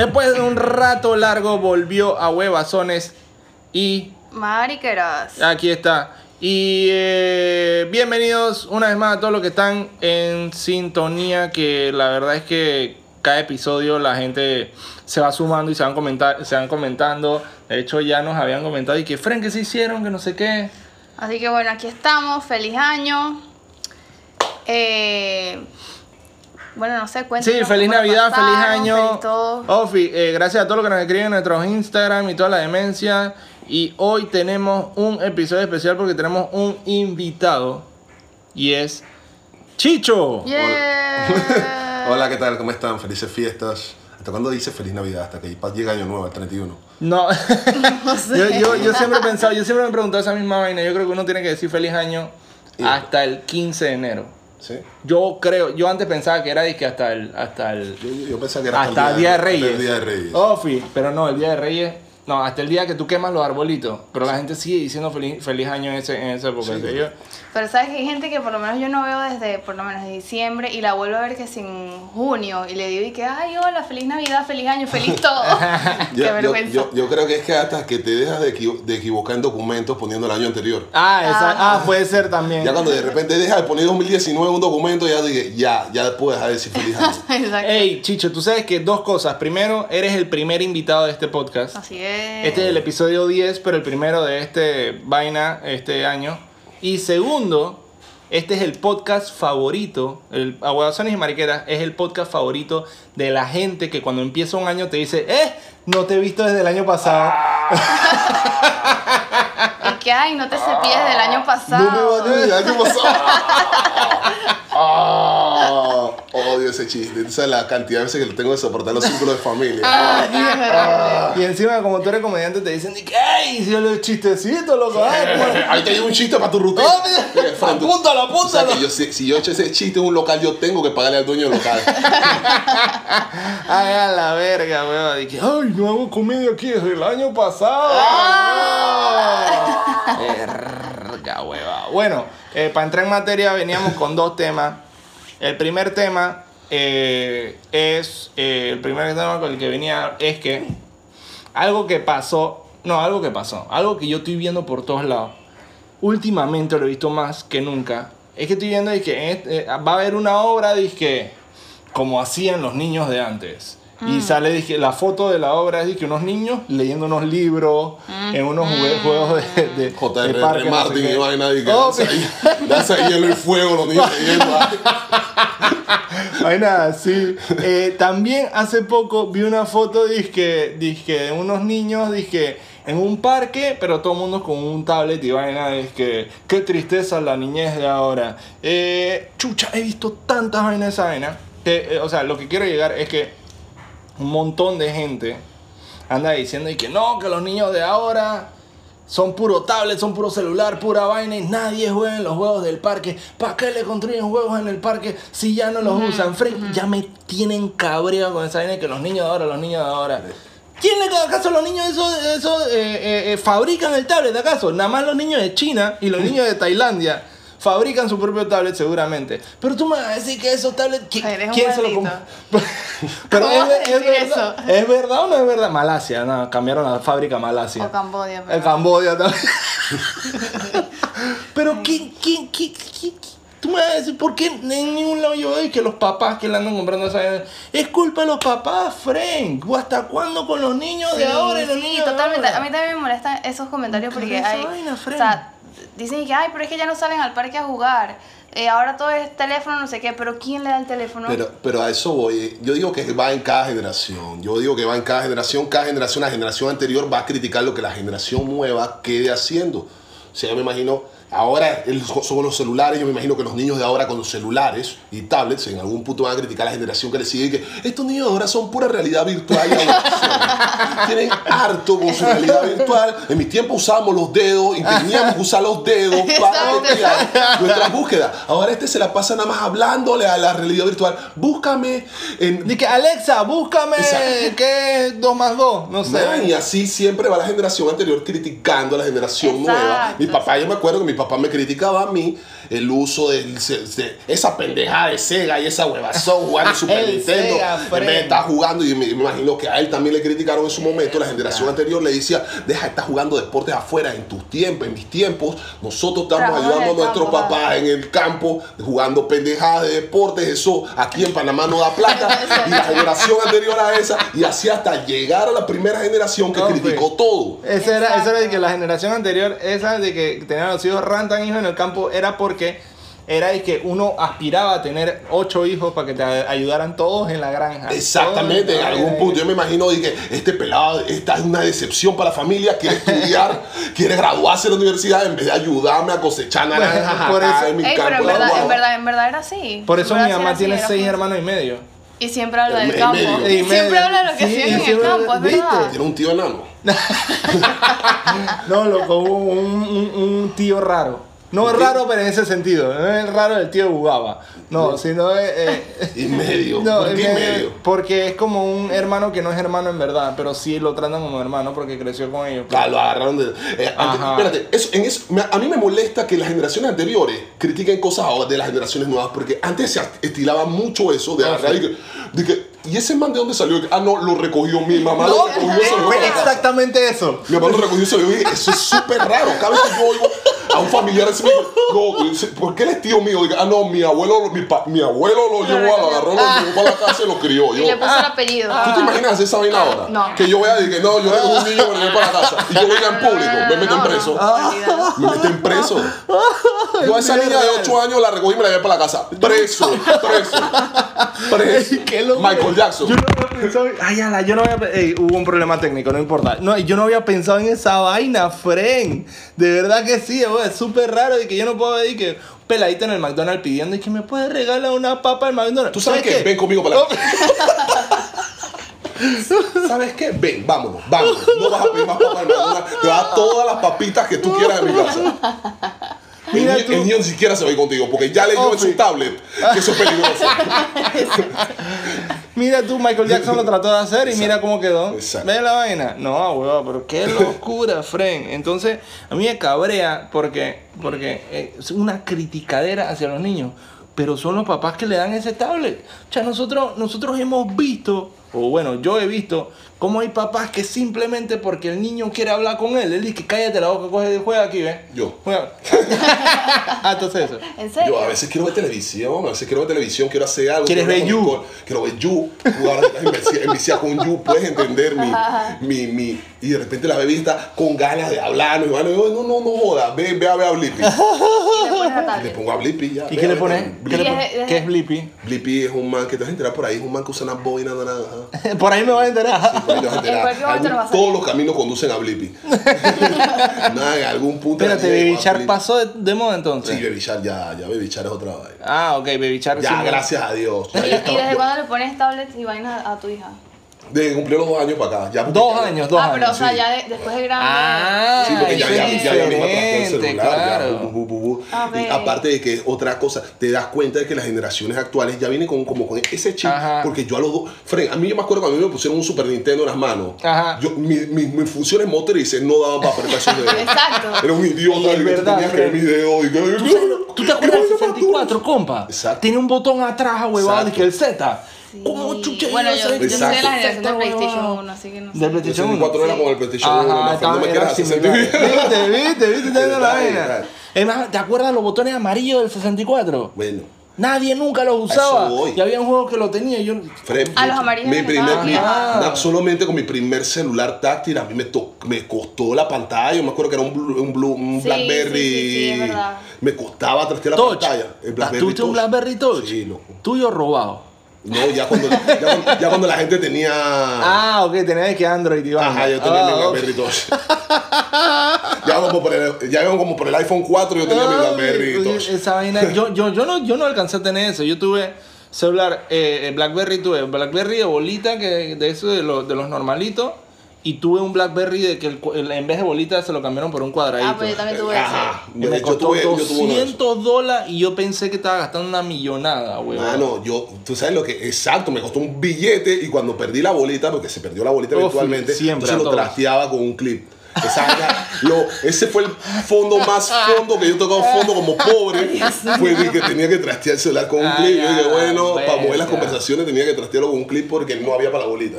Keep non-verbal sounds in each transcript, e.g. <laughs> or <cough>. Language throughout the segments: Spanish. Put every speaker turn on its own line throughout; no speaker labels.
Después de un rato largo volvió a Huevazones y
Mariqueras.
aquí está. Y eh, bienvenidos una vez más a todos los que están en sintonía, que la verdad es que cada episodio la gente se va sumando y se van, comentar, se van comentando. De hecho ya nos habían comentado y que, Fren, que se hicieron? Que no sé qué.
Así que bueno, aquí estamos. Feliz año. Eh, bueno, no sé, cuéntanos.
Sí, feliz Navidad, feliz
pasaron,
año.
feliz todo.
Ofi, eh, gracias a todos los que nos escriben en nuestros Instagram y toda la demencia. Y hoy tenemos un episodio especial porque tenemos un invitado. Y es Chicho.
Yeah.
Hola, <laughs> ¿qué tal? ¿Cómo están? Felices fiestas. ¿Hasta cuándo dice feliz Navidad? Hasta que llega Año Nuevo, el 31.
No, <laughs> <laughs> yo, yo, yo siempre he pensado, yo siempre me he preguntado esa misma vaina. Yo creo que uno tiene que decir feliz año hasta el 15 de enero.
¿Sí?
Yo creo, yo antes pensaba que era disque hasta el, hasta el,
Yo, yo- yo pensaba que era
hasta el día de
hasta
Reyes.
El día de Reyes.
Ofi, pero no, el día de Reyes. No, hasta el día que tú quemas los arbolitos. Pero la gente sigue diciendo feliz, feliz año en, ese, en esa época.
Sí.
Pero sabes que hay gente que por lo menos yo no veo desde por lo menos de diciembre y la vuelvo a ver que es en junio y le digo y que ay hola, feliz Navidad, feliz año, feliz <laughs> todo. <laughs>
Yo,
Qué
yo-
vergüenza.
yo- yo creo que es que hasta que te dejas de, equivo- de equivocar en documentos poniendo el año anterior.
Ah, esa,
Ah.
ah, puede ser también.
Ya cuando de repente dejas de poner 2019 en un documento, ya dije, ya, ya puedes dejar de decir feliz año. <laughs>
Exacto.
Ey, Chicho, tú sabes que dos cosas. Primero, eres el primer invitado de este podcast.
Así es.
Este es el episodio 10, pero el primero de este vaina este año. Y segundo, este es el podcast favorito, el Aguadazones y Mariqueras es el podcast favorito de la gente que cuando empieza un año te dice, eh, no te he visto desde el año pasado. <laughs>
Y que ay, no te cepilles del año
No me
pasado.
va a decir, ¿qué pasó? Ah, odio ese chiste. Esa es la cantidad de veces que lo tengo que soportar en los círculos de familia.
Ah, es verdad.
Y encima, como tú eres comediante, te dicen, ¡ey! Si los chistecitos, loco. ay, pues".
Ahí te digo un chiste para tu rutina.
Ah,
tú-
Apúntalo,
tú sabes
apúntalo.
que yo, si, si yo echo ese chiste en un local, yo tengo que pagarle al dueño del local. <laughs>
Ay, a la verga, weón. Ay, no hago comedia aquí desde el año pasado. Verga, hueva. Bueno, eh, para entrar en materia, veníamos con dos temas. El primer tema eh, es. eh, el primer tema con el que venía es que algo que pasó. No, algo que pasó. Algo que yo estoy viendo por todos lados. Últimamente lo he visto más que nunca. Es que estoy viendo que eh, va a haber una obra, dije, como hacían los niños de antes. Y sale dije, la foto de la obra es dije, unos niños leyendo unos libros en unos jue- juegos de, de, de
J.R.R.
parque, no sé
Martin y vaina y que
Oh,
ahí- hielo y fuego, los niños leyendo. <laughs>
Vaina así. Eh, también hace poco vi una foto dizque, dizque, de unos niños dizque, en un parque, pero todo el mundo con un tablet y vaina. Dizque, qué tristeza la niñez de ahora. Eh, chucha, he visto tantas vainas de esa vaina. que, eh, o sea, lo que quiero llegar es que un montón de gente anda diciendo y que no, que los niños de ahora son puro tablet, son puro celular, pura vaina y nadie juega en los juegos del parque. ¿Para qué le construyen juegos en el parque si ya no los usan? Fren, ya me tienen cabreado con esa vaina que los niños de ahora, los niños de ahora. ¿Quién le da caso a los niños de esos, esos, eh, eh, eh, fabrican el tablet acaso? Nada más los niños de China y los <laughs> niños de Tailandia. Fabrican su propio tablet seguramente. Pero tú me vas a decir que esos tablets... ¿qui-
Eres un
¿Quién se lo compró? <laughs> Pero
¿Cómo
es, es verdad,
eso?
¿Es verdad o no es verdad? Malasia, no, cambiaron la fábrica a Malasia.
O Cambodia.
El
pero-
Cambodia también. <laughs> Pero ¿quién, quién, quién, quién- quién- Tú me vas a decir, ¿por qué en ningún lado yo veo que los papás que le andan comprando esa? Es culpa de los papás, Frank. ¿O hasta cuándo con los niños de
Sí,
ahora y los
sí,
niños de
totalmente.
ahora?
A mí también me molestan esos comentarios porque hay.
vaina,
o
Fren.
sea, dicen que, ay, pero es que ya no salen al parque a jugar. Eh, ahora todo es teléfono, no sé qué, pero ¿quién le da el teléfono?
Pero, pero a eso voy. Yo digo que va en cada generación. Yo digo que va en cada generación. Cada generación, la generación anterior va a criticar lo que la generación nueva quede haciendo. O sea, yo me imagino, ahora el- son los celulares, yo me imagino que los niños de ahora con los celulares y tablets en algún punto van a criticar a la generación que le sigue y que estos niños de ahora son pura realidad virtual y. Tienen harto con su realidad virtual. En mi tiempo usábamos los dedos y teníamos que usar los dedos para nuestras búsquedas. Ahora este se la pasa nada más hablándole a la realidad virtual. Búscame en
Dice, Alexa, búscame
Exacto.
qué es 2 más 2. No sé.
Man, y así siempre va la generación anterior criticando a la generación
Exacto,
nueva. Mi papá, yo me acuerdo que mi papá me criticaba a mí el uso de, de- esa pendejada de Sega y esa huevazón jugando <laughs> Super
El
Nintendo. De
Fred.
estar jugando, y me, me imagino que a él también le criticaron en su momento, la generación anterior le decía, deja de estar jugando deportes afuera en tus tiempos, en mis tiempos. Nosotros estamos ayudando a nuestros
campo,
papás en el campo, jugando pendejadas de deportes. Eso aquí en Panamá no da plata. <laughs> y la generación anterior a esa, y así hasta llegar a la primera generación que
No,
criticó
pues.
todo.
Esa era, esa era de que la generación anterior, esa de que tenían los hijos rantan hijos en el campo, era porque era de que uno aspiraba a tener ocho hijos para que te ayudaran todos en la granja.
Exactamente, en algún punto yo me imagino de que este pelado, esta es una decepción para la familia, quiere estudiar, <laughs> quiere graduarse de la universidad en vez de ayudarme a cosechar naranjas
por eso-
en mi
Ey,
campo.
pero en verdad,
guava.
en verdad, en verdad era así.
Por eso
En
mi mamá tiene
así,
seis hermanos y medio.
Y siempre habla del
En
campo.
medio.
Y siempre habla de lo que
Sí,
en el campo, es
¿viste?
verdad.
Tiene un tío enano. <laughs>
No, loco, hubo un, un- un tío raro. No es raro, pero en ese sentido. No es el raro del tío Bugaba. No, sino es. eh, <laughs>
Y medio.
no,
¿Por qué
medio-
medio?
Porque es como un hermano que no es hermano en verdad, pero sí lo tratan como hermano porque creció con ellos.
Ah, lo agarraron de. eh, antes- espérate, eso, en eso, a mí me molesta que las generaciones anteriores critiquen cosas de las generaciones nuevas, porque antes se estilaba mucho eso de
Ah,
agarrar y que, de que, ¿y ese man de dónde salió? Ah, no, lo recogió mi mamá, lo recogió se lo llevó
Fue exactamente eso.
Mi mamá lo recogió y se lo eso es súper raro. Cada vez que yo oigo a un familiar así, no, ¿por qué él es tío mío? Diga, ah, no, mi abuelo, mi, pa- mi abuelo lo llevó, lo agarró, lo llevó para la casa y lo crió.
Y
Yo,
le puso el apellido.
¿Tú te imaginas esa vaina ahora?
No.
Que yo vea y que no, yo recogí un niño y me lo llevé para la casa. Y yo venga en público, me meten
No,
preso. Me meten preso. Yo a esa
Es
niña de
real.
8 años la recogí y me la llevé para la casa. Preso, preso, preso. Michael Jackson.
Yo no había pensado. Ay, ala, yo no había. Ey, hubo un problema técnico, no importa. No, yo no había pensado en esa vaina, Fren. De verdad que sí, güey, es súper raro de que yo no puedo ver y que un peladito en el McDonald's pidiendo y que me puede regalar una papa al McDonald's.
¿Tú sabes qué? Ven conmigo para la <laughs> ¿Sabes qué? Ven, vámonos, vámonos. No vas a pedir más papas, hermano. Te vas a todas las papitas que tú quieras en mi casa. El, niño, el niño ni siquiera se va a ir contigo porque ya leyó en su tablet que eso es peligroso. <laughs> <laughs>
Mira tú, Michael Jackson lo trató de hacer y mira cómo quedó.
Exacto.
¿Ves la vaina? No, huevón, pero qué <laughs> locura, Fren. Entonces, a mí me cabrea porque, porque eh, es una criticadera hacia los niños. Pero son los papás que le dan ese tablet. O sea, nosotros, nosotros hemos visto, o bueno, yo he visto, cómo hay papás que simplemente porque el niño quiere hablar con él, él dice que cállate la boca, coge, juega aquí, ¿ves?
Yo.
Juega. <laughs> ah, entonces eso.
¿En serio?
Yo a veces quiero ver televisión, a veces quiero ver televisión, quiero hacer algo.
¿Quieres ver You?
Quiero ver You, jugar enviciar <laughs> con You, puedes entender mi, mi, mi, y de repente la bebé está con ganas de hablar, y no, no, no joda, ve, ve a ver a Blippi. <laughs>
Y le
pongo a Blippi ya.
¿Y
ve
qué le pones? ¿Qué, le ¿Qué es Blippi?
Blippi es un man que te vas a enterar por ahí, es un man que usa una boina naranja. <laughs>
Por ahí me vas a enterar.
Por ahí te vas a enterar.
En
Algún-
lo vas a
todos los caminos conducen a Blippi. <laughs> Nada, en algún punto.
Espérate, Baby
Blippi.
pasó de, de moda entonces.
Sí, Baby Shark ya, ya Baby Shark es otra vaina.
Ah, ok, Baby Shark.
Ya,
sí,
gracias a Dios.
¿Y, desde cuándo le pones tablets y vainas a tu hija?
Desde que cumplió los dos años para acá. Ya
Dos años, dos
ah, pero
años.
o sea,
sí.
ya de- después de grande.
Ah,
Sí, porque ya, ya,
es
ya, ya misma el celular, ya,
claro.
bu, bu, bu, bu.
A
Y aparte de que otra cosa, te das cuenta de que las generaciones actuales ya vienen con, como con ese chip,
Ajá.
porque yo a los dos, Fren, a mí yo me acuerdo cuando a mí me pusieron un Super Nintendo en las manos,
Ajá.
yo, mi- mi- mis funciones motrices no daban para apretar esos dedos.
Exacto.
Era un idiota,
Y es
y
verdad,
tenía que mi dedo. Y
¿Tú, te <laughs> acuerdas del 64, compa?
Exacto.
Tiene un botón atrás, huevado, de que el Z.
Sí.
¿Cómo chucha
Bueno,
a
yo, yo soy de la generación del
Z,
PlayStation
huevado.
1, así que no sé.
Del
El
PlayStation 1.
64 era como el PlayStation 1,
Ajá,
más
estaba,
no me
era
quieras hacer sentir.
Viste, viste, viste, te la vaina. Es más, ¿te acuerdas los botones amarillos del 64?
Bueno,
Nadie nunca los usaba. Y había un juego que lo tenía yo...
Fred,
Ah, los amarillos
mi
me
primer, mi-
bien.
na- solamente con mi primer celular táctil a mí me, to- me costó la pantalla. Yo me acuerdo que era un, Blue- un, Blue- un
Sí,
Blackberry.
sí, sí, sí, es verdad.
Me costaba trastear la
Touch.
pantalla. El Blackberry
¿Tuviste un. Blackberry Touch?
Sí, loco.
Tuyo robado.
No, ya cuando, ya, cuando, ya cuando la gente tenía.
Ah, ok, tenías que Android, Iván.
Ajá, yo tenía
Ah,
mi. Blackberry Touch. ya, como por el, ya como por el iPhone 4 yo tenía mi
Ay,
Blackberry
oye,
Touch.
Esa vaina, yo, yo, yo, no, yo no alcancé a tener eso. Yo tuve celular, eh, eh, Blackberry, tuve Blackberry de bolita, que de eso de, los de los normalitos. Y tuve un Blackberry de que el el- en vez de bolita se lo cambiaron por un cuadradito.
Ah, pues yo también tuve
Ajá.
Y me
Yo
costó
tuve- yo tuve uno de esos.
200 dólares y yo pensé que estaba gastando una millonada, weón.
Mano, yo, tú sabes lo que, exacto, me costó un billete y cuando perdí la bolita, porque se perdió la bolita
Uf,
eventualmente,
siempre,
entonces lo
todos.
trasteaba con un clip. Esa lo, ese fue el fondo más fondo que yo he tocado fondo como pobre. Fue de que tenía que trastear el celular con un clip. Yo dije, bueno, para mover las conversaciones tenía que trastearlo con un clip porque no había para la bolita.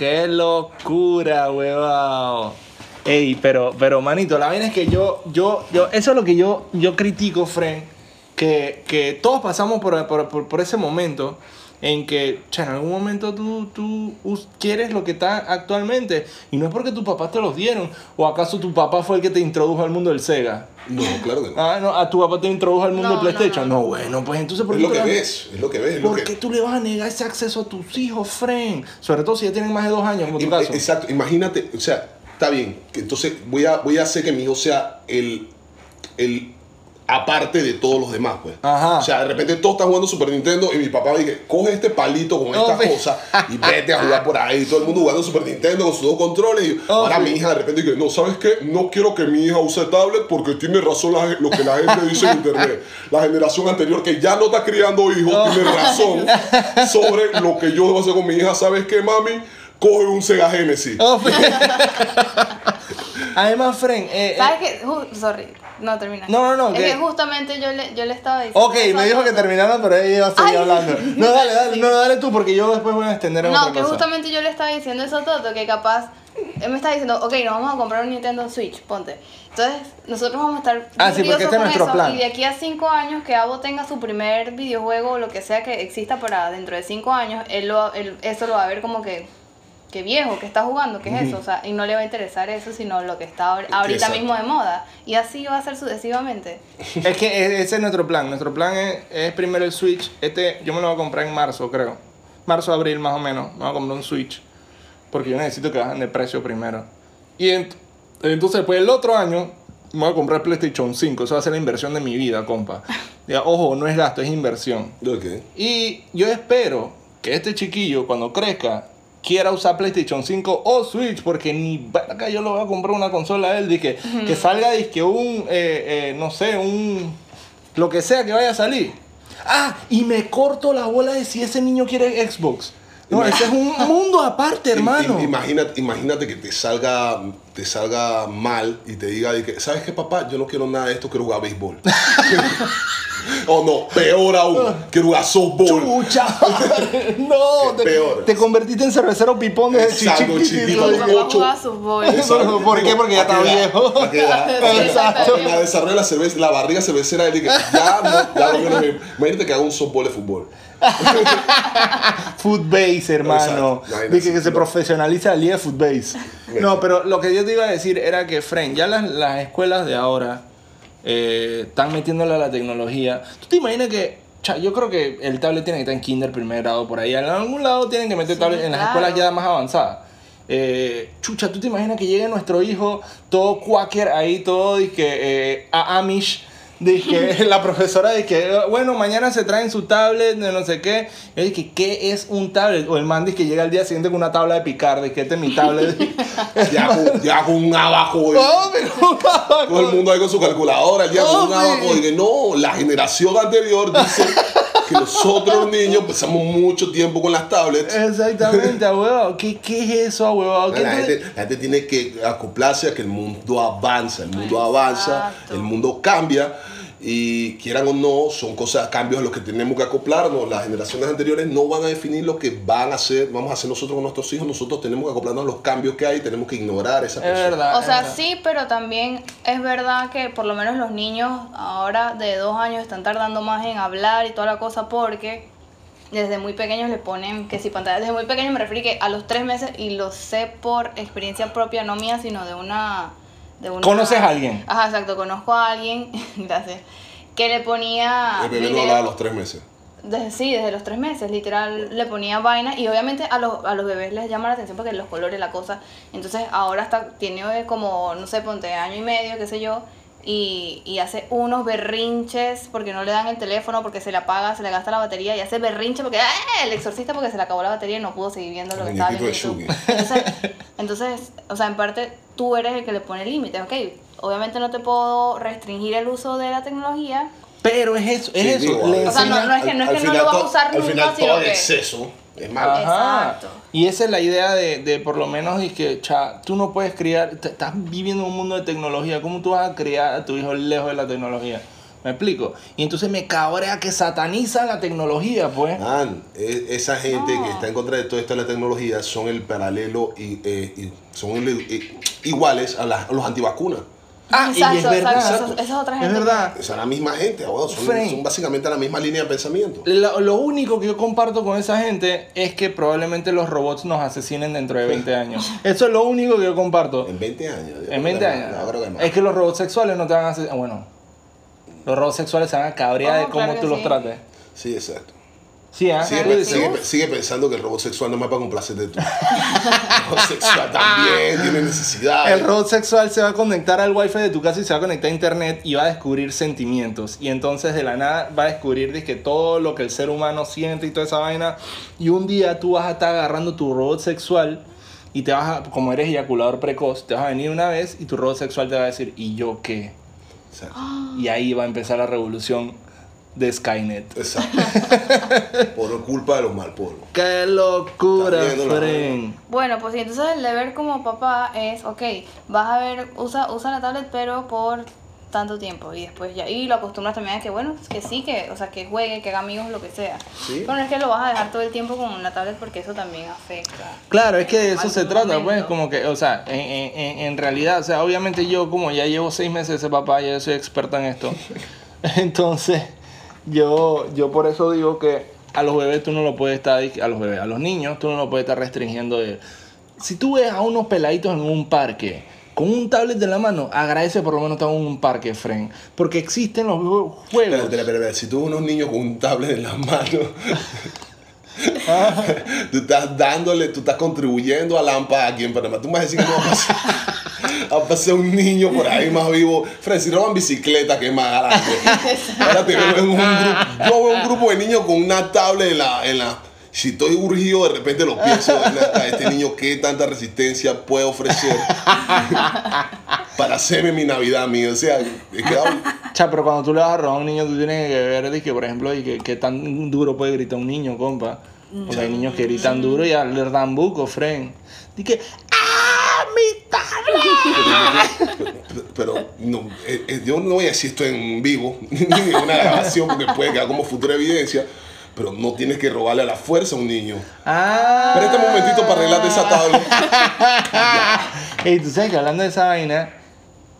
Qué locura, huevado. Ey, pero, pero manito, la vaina es que yo, yo, yo, eso es lo que yo, yo critico, Fren, que, que todos pasamos por, por, por- por ese momento en que, che, en algún momento tú, tú quieres lo que está actualmente y no es porque tus papás te los dieron o acaso tu papá fue el que te introdujo al mundo del Sega.
No, claro que no.
Ah, no, a tu papá te introdujo al mundo
No,
del PlayStation. No,
no, no.
bueno, pues entonces ¿por
Es
qué
lo
tú
que ves, es lo que ves. es lo
¿Por
que-
qué tú le vas a negar ese acceso a tus hijos, Fren? Sobre todo si ya tienen más de dos años, como tu caso.
Exacto, imagínate, o sea, está bien, que entonces voy a, voy a hacer que mi hijo sea el, el aparte de todos los demás, pues.
Ajá.
O sea, de repente todos están jugando Super Nintendo y mi papá dice, coge este palito con estas
sí.
cosas y vete a jugar por ahí. Y todo el mundo jugando Super Nintendo con sus dos controles. Y ahora mi hija de repente dice, no, ¿sabes qué? No quiero que mi hija use tablet porque tiene razón la lo que la gente dice en internet. La generación anterior que ya no está criando hijos
Oh.
tiene razón sobre lo que yo debo hacer con mi hija. ¿Sabes qué, mami? Coge un Sega Genesis. <laughs>
Además, Fren. eh, eh,
¿Sabes qué? Ju- sorry, no termina.
No, no, no,
Es
que-
justamente yo le, yo le estaba diciendo.
ok, me
a
dijo que
Toto.
terminaron, pero ella iba a seguir
Ay.
hablando. <laughs> No, dale, dale, no, dale tú, porque yo después voy a extender en
No,
otra
que
cosa.
justamente yo le estaba diciendo eso a Toto, que capaz. Él me está diciendo, ok, nos vamos a comprar un Nintendo Switch, ponte. Entonces, nosotros vamos a estar.
Ah, sí, porque este es nuestro
eso,
plan.
Y de aquí a 5 años, que Abo tenga su primer videojuego o lo que sea que exista para dentro de 5 años, él, lo, él eso lo va a ver como que. Que viejo, que está jugando, que es eso, o sea, y no le va a interesar eso, sino lo que está ahor- ahorita
Exacto.
mismo de moda. Y así va a ser sucesivamente.
Es que e- ese es nuestro plan. Nuestro plan es, es primero el Switch. Este yo me lo voy a comprar en marzo, creo. Marzo, abril más o menos. Me voy a comprar un Switch. Porque yo necesito que bajen de precio primero. Y ent- entonces, pues el otro año me voy a comprar PlayStation 5. Eso va a ser la inversión de mi vida, compa. <laughs> Ya, ojo, no es gasto, es inversión.
Ok.
Y yo espero que este chiquillo, cuando crezca, quiera usar PlayStation 5 o Switch, porque ni verga yo le voy a comprar una consola a él. Dije, que salga, dizque un, eh, eh, no sé, un. Lo que sea que vaya a salir. Ah, y me corto la bola de si ese niño quiere Xbox. No, ese es un mundo aparte, <laughs> hermano.
Im- Imagínate, imagínate que te salga, te salga mal y te diga, de que, ¿sabes qué, papá? Yo no quiero nada de esto, quiero jugar béisbol. <laughs> o no, peor aún, quiero jugar softball.
Chucha. <laughs> no, te,
Peor.
te convertiste en cervecero pipón desde
Exacto,
chiquitito.
softball.
Exacto.
¿Por qué? Porque ya
¿para
está viejo. <laughs>
Exacto.
La desarrollo de la cerveza, la barriga cervecera, él dice, ya no, ya no quiero. Imagínate que haga un softball de fútbol. <laughs>
Footbase, hermano.
No
Dije que se profesionaliza la liga de Footbase. No, pero lo que yo te iba a decir era que, Fren, ya las, las escuelas de ahora eh, están metiéndole a la tecnología. ¿Tú te imaginas que, yo creo que el tablet tiene que estar en kinder primer grado por ahí. En algún lado tienen que meter
Sí,
tablet en las
claro.
escuelas ya más avanzadas. Eh, chucha, ¿tú te imaginas que llegue nuestro hijo todo quaker ahí, todo dizque, eh, a Amish? Dije, <laughs> la profesora dije, bueno, mañana se traen su tablet, de no sé qué. Yo dije, ¿qué es un tablet? O el man dice que llega al día siguiente con una tabla de picar, que este es mi tablet.
Ya con, ya con un abajo.
No, pero-
Todo el mundo ahí con su calculadora, ya con un abajo. que no, la generación anterior dice que nosotros niños pasamos mucho tiempo con las tablets.
Exactamente, ahuevado. ¿Qué, ¿Qué es eso? ¿Qué
La gente, la gente tiene que acoplarse a que el mundo avanza, el mundo avanza,
Exacto.
el mundo cambia y quieran o no, son cosas, cambios a los que tenemos que acoplarnos. Las generaciones anteriores no van a definir lo que van a hacer, vamos a hacer nosotros con nuestros hijos, nosotros tenemos que acoplarnos a los cambios que hay, tenemos que ignorar esa
Es
persona.
verdad.
O sea,
verdad.
sí, pero también es verdad que por lo menos los niños ahora de dos años están tardando más en hablar y toda la cosa porque desde muy pequeños le ponen que si pantalla, desde muy pequeños me refiero que a los tres meses y lo sé por experiencia propia, no mía, sino de una... De una
¿Conoces a alguien?
Ajá, exacto, conozco a alguien, <laughs> gracias, que le ponía...
El bebé no
video-
hablaba a los tres meses.
desde, sí, desde los tres meses, literal, le ponía vaina y obviamente a los, a los bebés les llama la atención porque los colores, la cosa. Entonces ahora está, tiene eh, como, no sé, ponte año y medio, qué sé yo, y, y hace unos berrinches porque no le dan el teléfono, porque se le apaga, se le gasta la batería y hace berrinche porque ¡ah! el exorcista porque se le acabó la batería y no pudo seguir viendo lo que estaba viendo. Entonces, entonces, o sea, en parte tú eres el que le pone límites, ok. Obviamente no te puedo restringir el uso de la tecnología,
Pero es eso, es
Sí,
eso.
digo,
le
a ver.
O sea, no- no es que-
Al-
no
al
no
final
lo vas a
todo-
usar
Al
nunca,
final
sino
todo
que-
exceso Es malo.
Ajá.
Exacto.
Y esa es la idea de, de por lo menos, es que, cha, tú no puedes criar, te- estás viviendo en un mundo de tecnología, ¿cómo tú vas a criar a tu hijo lejos de la tecnología? ¿Me explico? Y entonces me cabrea que satanizan la tecnología, pues.
Man, e- esa gente
No.
que está en contra de todo esto de la tecnología son el paralelo y, eh, y son el- iguales a, las- a los antivacunas.
Ah, y
Exacto,
es verdad.
exacto, esa es otra
Es
gente que-
verdad.
Son la misma gente, son, son básicamente la misma línea de pensamiento.
Lo, lo único que yo comparto con esa gente es que probablemente los robots nos asesinen dentro de 20 años. Eso es lo único que yo comparto.
En 20 años.
En
creo
20
que
años.
no, creo que más.
Es que los robots sexuales no te van a hacer. Bueno, los robots sexuales se van a cabrear
Oh,
de cómo
claro que
tú los
sí.
trates.
Sí, exacto.
Sí, ¿ah?
Sigue,
Claro que
sigue-
sí.
sigue pensando que el robot sexual no es más para complacerte tú. el robot sexual también tiene necesidades.
El robot sexual se va a conectar al wifi de tu casa y se va a conectar a internet y va a descubrir sentimientos. Y entonces de la nada va a descubrir dizque, todo lo que el ser humano siente y toda esa vaina. Y un día tú vas a estar agarrando tu robot sexual y te vas a, como eres eyaculador precoz, te vas a venir una vez y tu robot sexual te va a decir, ¿y yo qué?
Exacto.
Y ahí va a empezar la revolución de Skynet.
Exacto. <laughs> Por culpa de los malpolos.
¡Qué locura, Fren!
Bueno, pues sí, entonces el deber como papá es, ok, vas a ver, usa, usa la tablet pero por tanto tiempo y después ya, y lo acostumbras también a que bueno, que sí, que, o sea, que juegue, que haga amigos, lo que sea.
Sí.
Pero no es que lo vas a dejar todo el tiempo con la tablet porque eso también afecta.
Claro, es que de eso se trata, pues, como que, o sea, en, en- en- realidad, o sea, obviamente yo como ya llevo seis meses de papá, ya soy experta en esto, <laughs> entonces yo, yo por eso digo que a los bebés tú no lo puedes estar, a los bebés, a los niños tú no lo puedes estar restringiendo de... Si tú ves a unos peladitos en un parque con un tablet de la mano, agradece por lo menos estar en un parque, friend, porque existen los juegos...
Espera, espera, espera. Si tú ves unos niños con un tablet en las manos, <laughs> tú estás dándole, tú estás contribuyendo a Lampa aquí en Panamá. Tú me vas a decir que no va a pasar, va a pasar un niño por ahí más vivo. Fred, si roban bicicleta, que es más adelante. Ahora <laughs> te veo en un grupo. Yo veo un grupo de niños con una tablet en la. En la si estoy urgido, de repente lo pienso, "Ven <laughs> acá, este niño, ¿qué tanta resistencia puede ofrecer <laughs> para hacerme mi Navidad mío? O sea, he quedado
Cha, pero cuando tú le vas a robar a un niño, tú tienes que ver, dizque, por ejemplo, y que, qué tan duro puede gritar un niño, compa. Porque hay niños que gritan duro y le dan buco, friend. Dice, ¡ah, mi tablet! <laughs>
Pero no, eh, eh, yo no voy a decir esto en vivo, ni en una grabación, porque puede quedar como futura evidencia, pero no tienes que robarle a la fuerza a un niño.
¡Ah!
Pero este momentito para arreglarte esa tabla. <laughs>
Ey, tú sabes que hablando de esa vaina,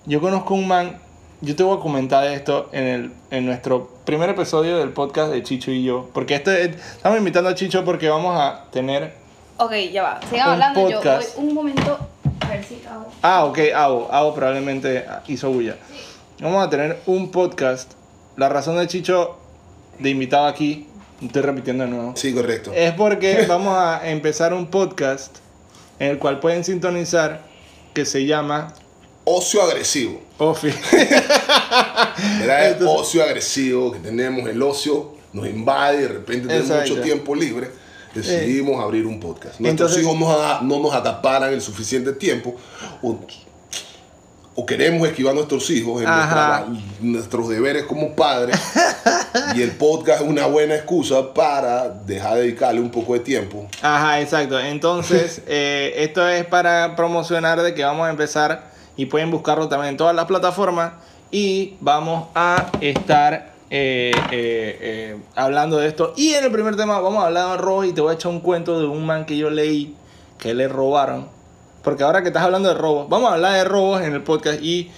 yo conozco un man, yo te voy a comentar esto en, el, en nuestro primer episodio del podcast de Chicho y yo. Porque este, estamos invitando a Chicho porque vamos a tener
Ok, ya va, sigan
Un
hablando, yo voy
podcast.
un momento a ver si hago.
Ah, ok, Avo. Avo probablemente hizo bulla. Vamos a tener un podcast. La razón de Chicho de invitado aquí, estoy repitiendo de nuevo,
Sí, correcto.
es porque vamos a empezar un podcast en el cual pueden sintonizar que se llama
Ocio agresivo.
Ofi. <laughs>
Era el
Entonces-
ocio agresivo que tenemos, el ocio nos invade y de repente tenemos
Exacto.
mucho tiempo libre. Decidimos abrir un podcast. Nuestros
Entonces-
hijos no, a- no nos acaparan el suficiente tiempo o, o queremos esquivar a nuestros hijos en
Ajá.
nuestros deberes como padres. <laughs> <laughs> y el podcast es una buena excusa para dejar de dedicarle un poco de tiempo.
Ajá, exacto. Entonces, <laughs> eh, esto es para promocionar de que vamos a empezar y pueden buscarlo también en todas las plataformas y vamos a estar eh, eh, hablando de esto. Y en el primer tema vamos a hablar de robos y te voy a echar un cuento de un man que yo leí que le robaron. Porque ahora que estás hablando de robos, vamos a hablar de robos en el podcast y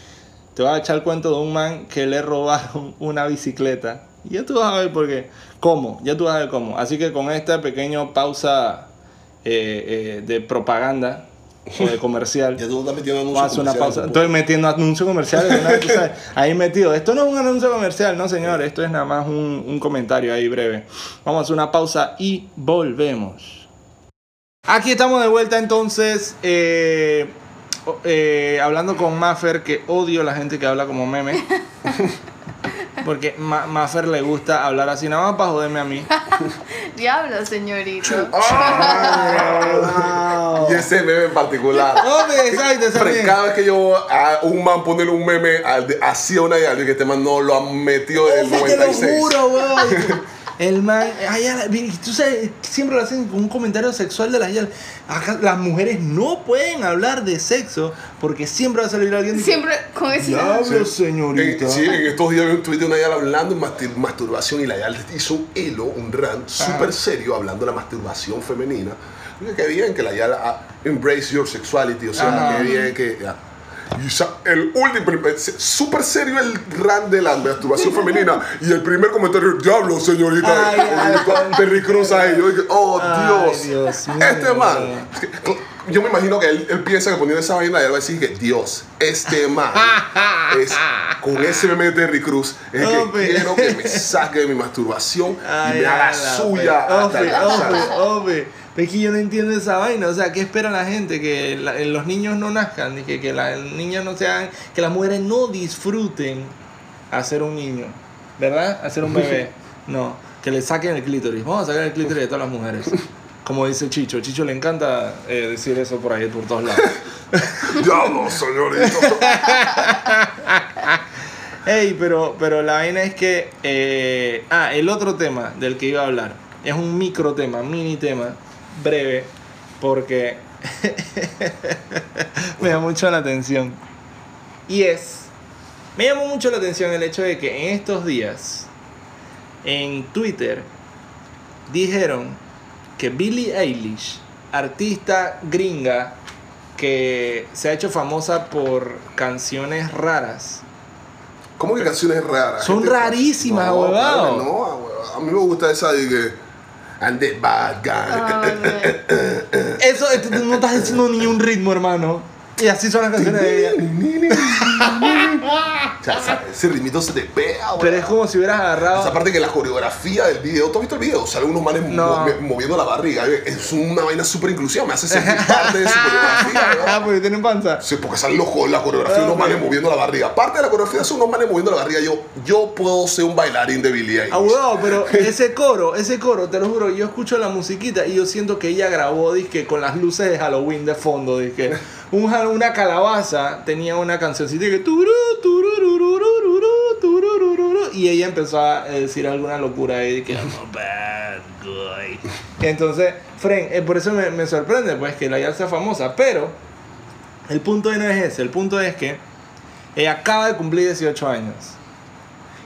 te voy a echar el cuento de un man que le robaron <laughs> una bicicleta. Ya tú vas a ver por qué. ¿Cómo? Ya tú vas a ver cómo. Así que con esta pequeña pausa eh, eh, de propaganda o de comercial. <laughs>
Ya tú estás metiendo anuncios
hacer una pausa. Estoy metiendo anuncios comerciales. tú sabes, ahí metido. Esto no es un anuncio comercial, no señor. Esto es nada más un, un comentario ahí breve. Vamos a hacer una pausa y volvemos. Aquí estamos de vuelta entonces. eh, eh, hablando con Maffer, que odio la gente que habla como meme. <laughs> Porque Ma- Maffer le gusta hablar así, nada más para joderme a mí. <laughs>
Diablo, señorito. <laughs>
Ah, Y ese meme en particular. <laughs>
Hombre, exacto, mía.
cada vez que yo a un man ponerle un meme al de- así a una y alguien que este man no lo ha metido desde el
Ese te lo
96.
juro, weón. El man, vi- tú sabes, siempre lo hacen con un comentario sexual de las. Acá las mujeres no pueden hablar de sexo porque siempre va a salir alguien
Siempre con ese.
Diablo,
Sí.
señorita.
En, sí, en estos días vi un tweet de una Yala hablando de mastur- masturbación y la Yala hizo un hilo, un rant súper serio hablando de la masturbación femenina. Qué bien que la Yala ah, embrace your sexuality, o sea,
Ajá.
qué bien que... ya. Y el último, súper serio el rant de la masturbación femenina y el primer comentario, diablo, señorita,
Ay, ay,
y Terry Cruz ahí, yo dije, oh
Ay,
Dios, este man, yo me imagino que él, él piensa que poniendo esa vaina, él va a decir que Dios, este man, es, con ese meme de Terry Cruz, es que quiero que me saque de mi masturbación
Ay,
y me haga suya hasta
Hombre,
el cansancio.
Es que yo no entiendo esa vaina. O sea, ¿qué espera la gente? Que la- los niños no nazcan. y Que, que las niñas no sean. Que las mujeres no disfruten hacer un niño. ¿Verdad? Hacer un bebé. <laughs> No. Que le saquen el clítoris. Vamos a sacar el clítoris de todas las mujeres. Como dice Chicho. Chicho le encanta eh, decir eso por ahí, por todos lados. <laughs>
Diablo, señorita. <laughs>
Ey, pero, pero la vaina es que. eh, ah, el otro tema del que iba a hablar. Es un micro tema, mini tema, breve, porque <laughs> me da mucho la atención. Y es. Me llamó mucho la atención el hecho de que en estos días, en Twitter, dijeron que Billie Eilish, artista gringa que se ha hecho famosa por canciones raras,
¿Cómo que canciones raras?
Son
¿Qué te pasa?
rarísimas,
no. A mí me gusta esa de que. And the bad guy.
Eso, no estás haciendo ni un ritmo, hermano. Y así son las canciones de ella.
O sea, esa- ese ritmito se te pega,
Pero es como si hubieras
Esa
agarrado.
parte que la coreografía del video, ¿tú has visto el video? Salen unos manes
No.
moviendo la barriga. Es una vaina súper inclusiva, me hace sentir parte de su coreografía. <laughs>
Ah, porque tienen panza.
Sí, porque salen los la coreografía, unos
Ah,
manes moviendo la barriga. Parte de la coreografía son unos manes moviendo la barriga. Yo, yo puedo ser un bailarín de Billie Eilish.
Ah, huevado, pero ese coro, ese coro, te lo juro, yo escucho la musiquita y yo siento que ella grabó disque con las luces de Halloween de fondo, disque. Una calabaza tenía una cancioncita que y ella empezó a eh, decir alguna locura ahí que. Entonces, Fren, eh, por eso me, me sorprende pues que la ya sea famosa, pero el punto no es ese, el punto es que ella acaba de cumplir 18 años.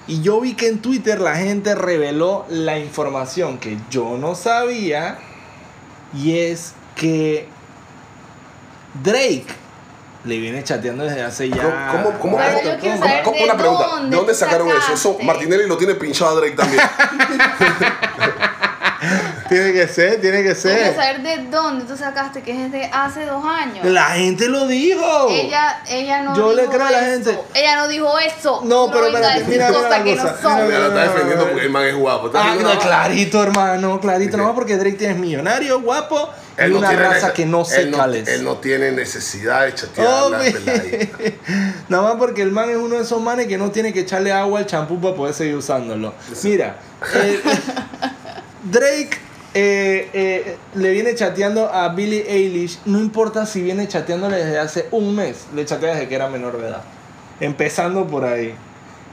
Y yo vi que en Twitter la gente reveló la información que yo no sabía. Y es que Drake le viene chateando desde hace ya.
¿Cómo, cómo,
Pero
cómo-
yo quiero
cómo-
saber
cómo-
de
una pregunta,
dónde
¿de dónde sacaron eso? Eso
sacaste.
Martinelli lo tiene pinchado a Drake también. <laughs>
Tiene que ser, tiene que
Yo quiero
ser.
saber de dónde tú sacaste que es de hace dos años.
La gente lo dijo.
Ella, ella no
Yo le
dijo
creo a la
eso.
gente.
Ella no dijo eso.
No,
Tú
pero
vengas a
espérate,
decir
mira, mira
cosas
la
que
cosa,
no son.
mira,
Mira, lo está defendiendo porque el man es guapo. ¿Está
Ah, no,
la-
clarito, hermano, clarito. No, porque Drake tiene millonario, guapo
Él no
una
tiene
raza que no
él no. Él no tiene necesidad de chatear
Oh,
peladitas. <laughs>
Nada más porque el man es uno de esos manes que no tiene que echarle agua al champú para poder seguir usándolo. Mira, eh, <laughs> Drake eh, eh, le viene chateando a Billie Eilish, no importa si viene chateándole desde hace un mes, le chatea desde que era menor de edad. Empezando por ahí.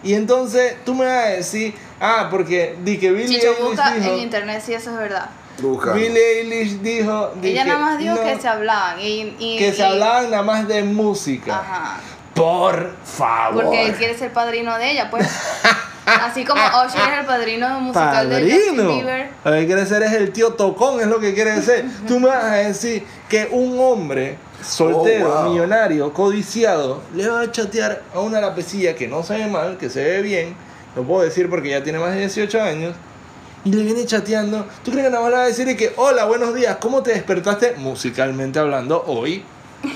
Y entonces tú me vas a decir, ah, porque di que Billie Eilish
busca
dijo,
en internet si eso es verdad.
Busca.
Billie Eilish dijo, di
Ella nada más dijo
no,
que se hablaban. Y, y-
que se hablaban nada más de música.
Ajá.
Por favor.
Porque él quiere ser padrino de ella, pues. <laughs> Así como Usher es el padrino musical de Justin
Padrino.
Bieber.
Lo que quiere ser es el tío tocón, es lo que quiere ser. <laughs> Tú me vas a decir que un hombre soltero,
Oh, wow.
millonario, codiciado, le va a chatear a una lapecilla que no se ve mal, que se ve bien, lo puedo decir porque ya tiene más de 18 años, y le viene chateando. ¿Tú crees que nada más le va a decir que, hola, buenos días, ¿cómo te despertaste musicalmente hablando hoy?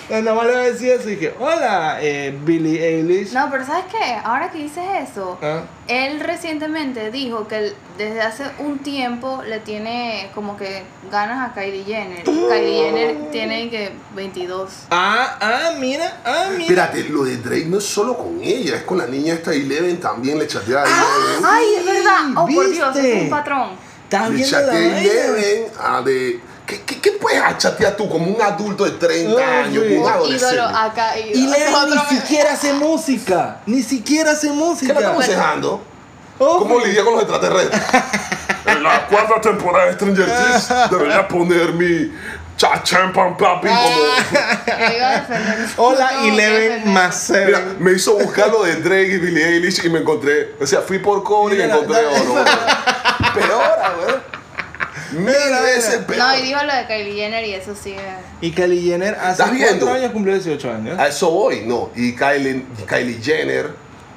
Nada más le va a decir eso y que, hola, eh, Billie Eilish.
No, pero ¿sabes qué? Ahora que dices eso,
Ah,
él recientemente dijo que él desde hace un tiempo le tiene como que ganas a Kylie Jenner. <gasps> Kylie Jenner tiene que 22.
ah, ah, mira, ah, mira.
Espérate, lo de Drake no es solo con ella, es con la niña esta Eleven también le chatea a Eleven.
¡Ay, es verdad! ¡Oh, por Dios!
¿viste?
Es un patrón.
¿Estás
Le chatea? Eleven a de. ¿Qué, qué, qué puedes chatear tú como un adulto de 30
Oye.
años, un
Un
adolescente?
ídolo acá.
Y
ídolo.
Leo
Otro
ni
me-
siquiera hace música. Ni siquiera hace
¿Qué le
música.
aconsejando?
Ojo.
¿Cómo lidia con los extraterrestres? <laughs> en la cuarta temporada de Stranger Things debería poner mi cha pam papi como...
Yo iba a defender.
Hola,
No,
Eleven más
Mira, me hizo buscar lo de Drake y Billie Eilish y me encontré, o sea, fui por cobre y encontré oro. Peor, güey. Mil
Mira,
veces peor.
No, y dijo lo de Kylie Jenner y eso sí. eh.
Y Kylie Jenner hace
¿Estás viendo?
cuatro años cumplió 18 años.
A eso voy, no. Y Kylie, Kylie Jenner,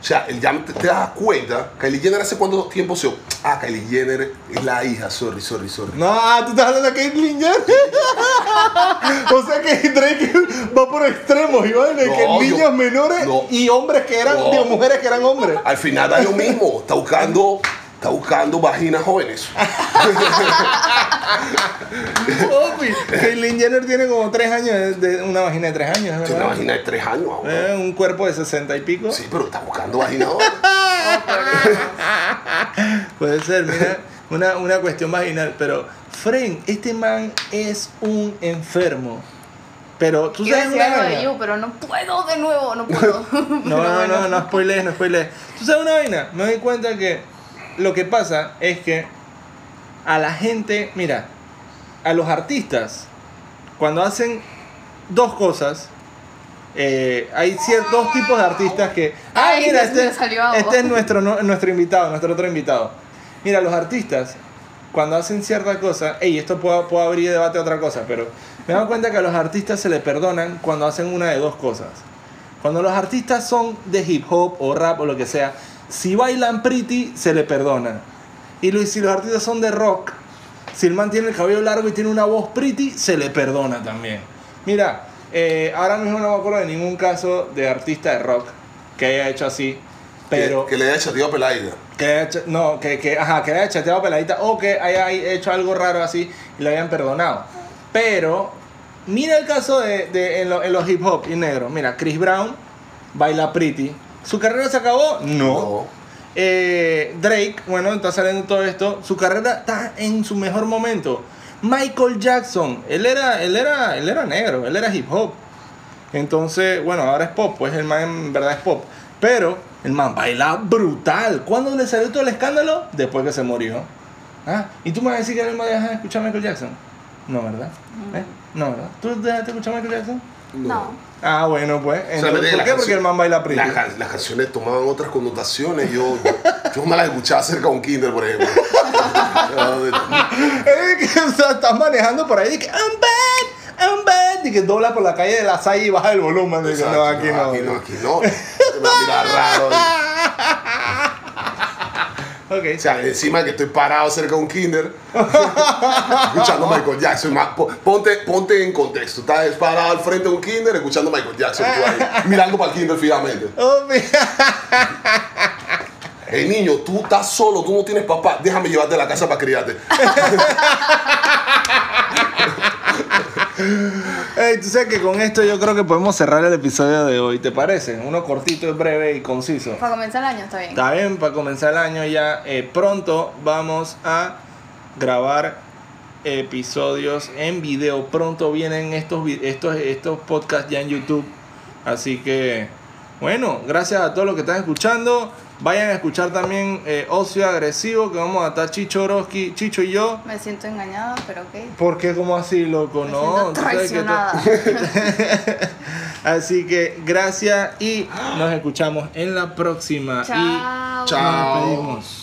o sea, el- ya te, te das cuenta, Kylie Jenner hace cuánto tiempo se... Ah, Kylie Jenner es la hija, sorry, sorry, sorry.
No, ah, tú estás hablando de Caitlyn Jenner. <laughs> o sea que Drake va por extremos, y de
No,
que
yo-
niños menores
no.
y hombres que eran,
No.
digo, mujeres que eran hombres.
Al final da lo mismo, está buscando, está buscando vaginas jóvenes.
Caitlyn Jenner tiene como 3 años, de, de una vagina de 3 años,
Tiene una
¿verdad?
vagina de tres años.
Eh, un cuerpo de 60 y pico.
Sí, pero está buscando vaginas jóvenes.
Puede ser, mira, una, una cuestión vaginal. Pero, Fren, este man es un enfermo. Pero tú sabes una
algo de
vaina?
You, pero no puedo de nuevo, no puedo.
No, no, no, no spoilees, no spoilees. ¿Tú sabes una vaina? Me doy cuenta que lo que pasa es que a la gente, mira, a los artistas, cuando hacen dos cosas, eh, hay ciertos tipos de artistas que. Ah,
Ay,
mira, este, este es nuestro, no- nuestro invitado, nuestro otro invitado. Mira, los artistas, cuando hacen cierta cosa, ey, esto puede, puede abrir debate a otra cosa, pero me doy cuenta que a los artistas se les perdonan cuando hacen una de dos cosas. Cuando los artistas son de hip hop o rap o lo que sea, si bailan pretty, se le perdona. Y si los artistas son de rock, si el man tiene el cabello largo y tiene una voz pretty, se le perdona también. Mira, eh, ahora mismo no me acuerdo de ningún caso de artista de rock que haya hecho así, pero
Que, que le haya chateado a Pelaida.
que haya, hecho- no, que, que, ajá, que haya chateado peladita o que haya hecho algo raro así y lo hayan perdonado. Pero, mira el caso de, de- en, lo- en los hip hop y negro. Mira, Chris Brown baila pretty. ¿Su carrera se acabó? No. Eh, Drake, bueno, está saliendo todo esto. Su carrera está en su mejor momento. Michael Jackson, él era, él era, él era negro, él era hip hop. Entonces, bueno, ahora es pop, pues el man en verdad es pop. Pero el man baila brutal. ¿Cuándo le salió todo el escándalo? Después que se murió. Ah, ¿y tú me vas a decir que no me dejas de escuchar a Michael Jackson? No, ¿verdad? ¿Eh? No, ¿verdad? ¿Tú dejaste de escuchar a Michael Jackson?
No.
Ah, bueno, pues. Entonces, ¿Por
la
qué? Porque el man baila pretty.
Las, las canciones tomaban otras connotaciones. Yo, yo me las escuchaba cerca de un kinder, por ejemplo. <laughs>
Es que o sea, estás manejando por ahí y que I'm bad, I'm bad. Y que dobla por la calle de la Salle y baja el volumen. Y que, no, aquí no.
Aquí no, aquí no. Me va a mirar raro.
Ok.
O sea, encima que estoy parado cerca de un kinder, <laughs> escuchando Michael Jackson. Ponte, ponte en contexto. Estás parado al frente de un kinder escuchando Michael Jackson. Tú ahí, <laughs> mirando para el kinder fijamente.
Oh.
Hey, <laughs> niño, tú estás solo, tú no tienes papá. Déjame llevarte a la casa para criarte.
Ey, tú sabes que con esto yo creo que podemos cerrar el episodio de hoy. ¿Te parece? Uno cortito, breve y conciso.
Para comenzar el año está bien.
Está bien, para comenzar el año ya eh, pronto vamos a grabar episodios en video. Pronto vienen estos, estos, estos podcasts ya en YouTube. Así que, bueno, gracias a todos los que están escuchando. Vayan a escuchar también eh, Ocio Agresivo, que vamos a estar Chicho Oroski, Chicho y yo.
Me siento engañada, pero ok.
¿Por qué como así, loco?
Me
no,
traicionada. <laughs>
Así que gracias y nos escuchamos en la próxima.
Chao.
Y
Chao.
nos.